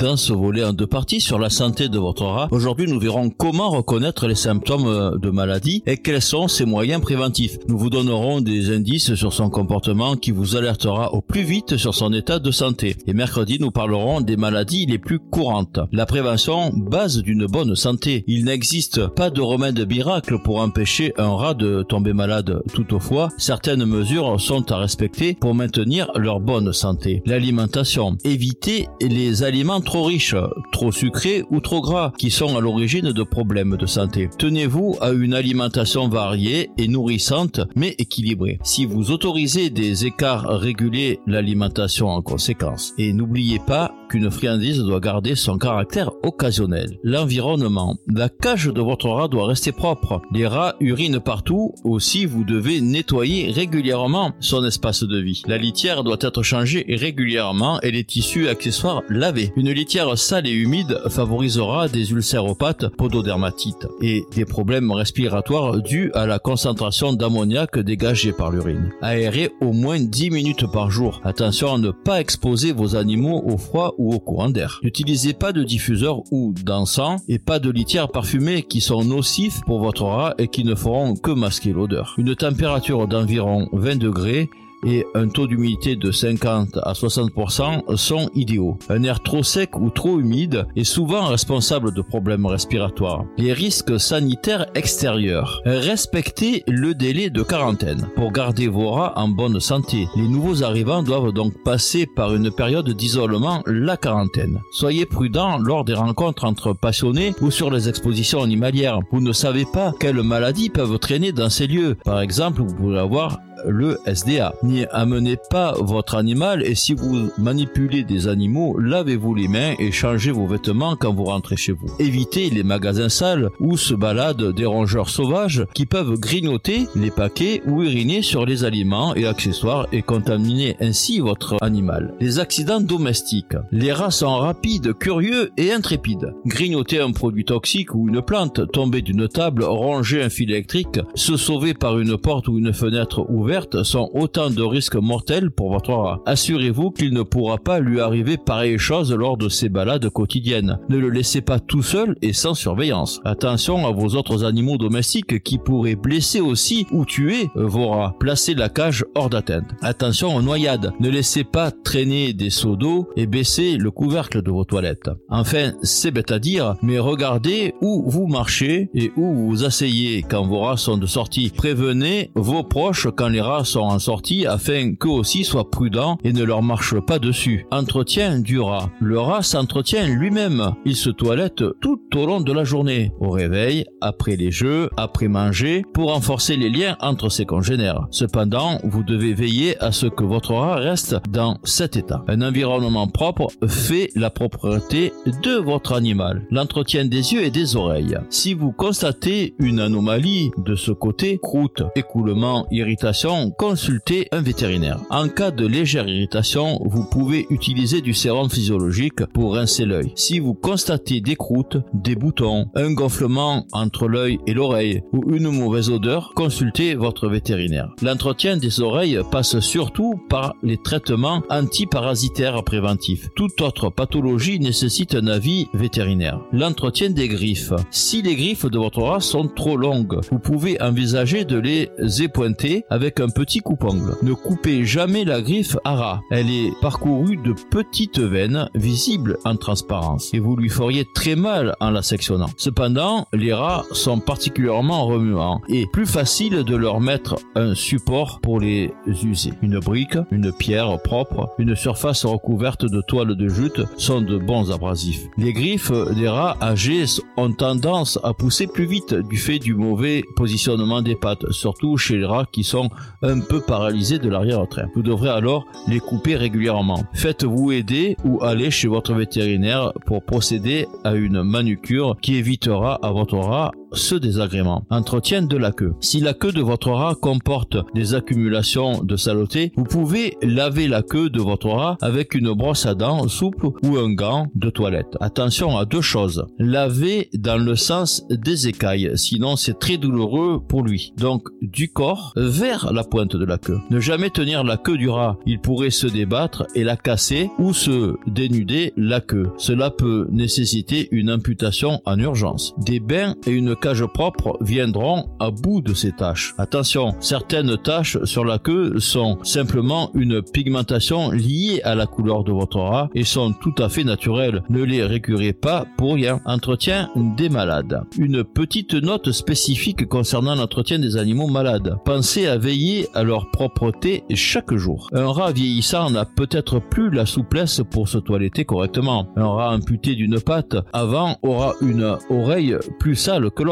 Dans ce volet en deux parties sur la santé de votre rat. Aujourd'hui, nous verrons comment reconnaître les symptômes euh, de maladie et quels sont ses moyens préventifs. Nous vous donnerons des indices sur son comportement qui vous alertera au plus vite sur son état de santé. Et mercredi, nous parlerons des maladies les plus courantes. La prévention, base d'une bonne santé. Il n'existe pas de remède miracle pour empêcher un rat de tomber malade. Toutefois, certaines mesures sont à respecter pour maintenir leur bonne santé. L'alimentation. Évitez les aliments trop riches, trop sucrés ou trop gras qui sont à l'origine de problèmes de santé. Tenez-vous à une alimentation variée et nourrissante mais équilibrée. Si vous autorisez des écarts réguliers, l'alimentation en conséquence. Et n'oubliez pas qu'une friandise doit garder son caractère occasionnel. L'environnement. La cage de votre rat doit rester propre. Les rats urinent partout, aussi vous devez nettoyer régulièrement son espace de vie. La litière doit être changée régulièrement et les tissus accessoires lavés. Une litière sale et humide favorisera des ulcères aux pattes, pododermatite et des problèmes respiratoires dus à la concentration d'ammoniac dégagée par l'urine. Aérez au moins 10 minutes par jour. Attention à ne pas exposer vos animaux au froid au courant d'air. N'utilisez pas de diffuseur ou d'encens et pas de litière parfumée qui sont nocifs pour votre rat et qui ne feront que masquer l'odeur. Une température d'environ 20 degrés et un taux d'humidité de 50 à 60% sont idéaux. Un air trop sec ou trop humide est souvent responsable de problèmes respiratoires. Les risques sanitaires extérieurs. Respectez le délai de quarantaine pour garder vos rats en bonne santé. Les nouveaux arrivants doivent donc passer par une période d'isolement, la quarantaine. Soyez prudent lors des rencontres entre passionnés ou sur les expositions animalières. Vous ne savez pas quelles maladies peuvent traîner dans ces lieux. Par exemple, vous pouvez avoir le SDA. N'y amenez pas votre animal et si vous manipulez des animaux, lavez-vous les mains et changez vos vêtements quand vous rentrez chez vous. Évitez les magasins sales où se baladent des rongeurs sauvages qui peuvent grignoter les paquets ou uriner sur les aliments et accessoires et contaminer ainsi votre animal. Les accidents domestiques. Les rats sont rapides, curieux et intrépides. Grignoter un produit toxique ou une plante, tomber d'une table, ronger un fil électrique, se sauver par une porte ou une fenêtre ouverte sont autant de risques mortels pour votre rat. Assurez-vous qu'il ne pourra pas lui arriver pareille chose lors de ses balades quotidiennes. Ne le laissez pas tout seul et sans surveillance. Attention à vos autres animaux domestiques qui pourraient blesser aussi ou tuer vos rats. Placez la cage hors d'atteinte. Attention aux noyades. Ne laissez pas traîner des seaux d'eau et baissez le couvercle de vos toilettes. Enfin, c'est bête à dire, mais regardez où vous marchez et où vous asseyez quand vos rats sont de sortie. Prévenez vos proches quand les sont en sortie afin qu'eux aussi soient prudents et ne leur marchent pas dessus. Entretien du rat. Le rat s'entretient lui-même. Il se toilette tout au long de la journée. Au réveil, après les jeux, après manger, pour renforcer les liens entre ses congénères. Cependant, vous devez veiller à ce que votre rat reste dans cet état. Un environnement propre fait la propreté de votre animal. L'entretien des yeux et des oreilles. Si vous constatez une anomalie de ce côté, croûte, écoulement, irritation, consultez un vétérinaire. En cas de légère irritation, vous pouvez utiliser du sérum physiologique pour rincer l'œil. Si vous constatez des croûtes, des boutons, un gonflement entre l'œil et l'oreille ou une mauvaise odeur, consultez votre vétérinaire. L'entretien des oreilles passe surtout par les traitements antiparasitaires préventifs. Toute autre pathologie nécessite un avis vétérinaire. L'entretien des griffes. Si les griffes de votre rat sont trop longues, vous pouvez envisager de les épointer avec un petit coupe-ongle. Ne coupez jamais la griffe à rat. Elle est parcourue de petites veines visibles en transparence et vous lui feriez très mal en la sectionnant. Cependant, les rats sont particulièrement remuants et plus facile de leur mettre un support pour les user. Une brique, une pierre propre, une surface recouverte de toile de jute sont de bons abrasifs. Les griffes des rats âgés ont tendance à pousser plus vite du fait du mauvais positionnement des pattes, surtout chez les rats qui sont un peu paralysés de l'arrière-train. Vous devrez alors les couper régulièrement. Faites-vous aider ou allez chez votre vétérinaire pour procéder à une manucure qui évitera à votre rat ce désagrément. Entretien de la queue. Si la queue de votre rat comporte des accumulations de saleté, vous pouvez laver la queue de votre rat avec une brosse à dents souple ou un gant de toilette. Attention à deux choses. Laver dans le sens des écailles, sinon c'est très douloureux pour lui. Donc du corps vers la pointe de la queue. Ne jamais tenir la queue du rat. Il pourrait se débattre et la casser ou se dénuder la queue. Cela peut nécessiter une amputation en urgence. Des bains et une cage propre viendront à bout de ces taches. Attention, certaines taches sur la queue sont simplement une pigmentation liée à la couleur de votre rat et sont tout à fait naturelles. Ne les récurez pas pour rien. Entretien des malades. Une petite note spécifique concernant l'entretien des animaux malades. Pensez à veiller à leur propreté chaque jour. Un rat vieillissant n'a peut-être plus la souplesse pour se toiletter correctement. Un rat amputé d'une patte avant aura une oreille plus sale que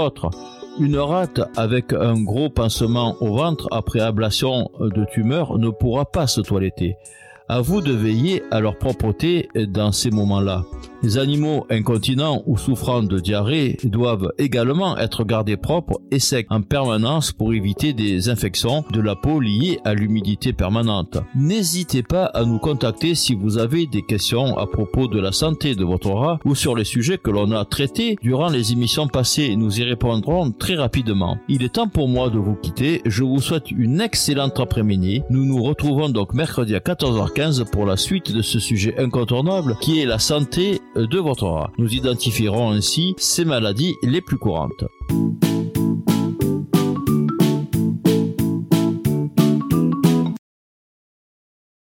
Une rate avec un gros pansement au ventre après ablation de tumeur ne pourra pas se toiletter. À vous de veiller à leur propreté dans ces moments-là. Les animaux incontinents ou souffrant de diarrhée doivent également être gardés propres et secs en permanence pour éviter des infections de la peau liées à l'humidité permanente. N'hésitez pas à nous contacter si vous avez des questions à propos de la santé de votre rat ou sur les sujets que l'on a traités durant les émissions passées. Nous y répondrons très rapidement. Il est temps pour moi de vous quitter. Je vous souhaite une excellente après-midi. Nous nous retrouvons donc mercredi à 14h15 pour la suite de ce sujet incontournable qui est la santé de votre rat. Nous identifierons ainsi ces maladies les plus courantes.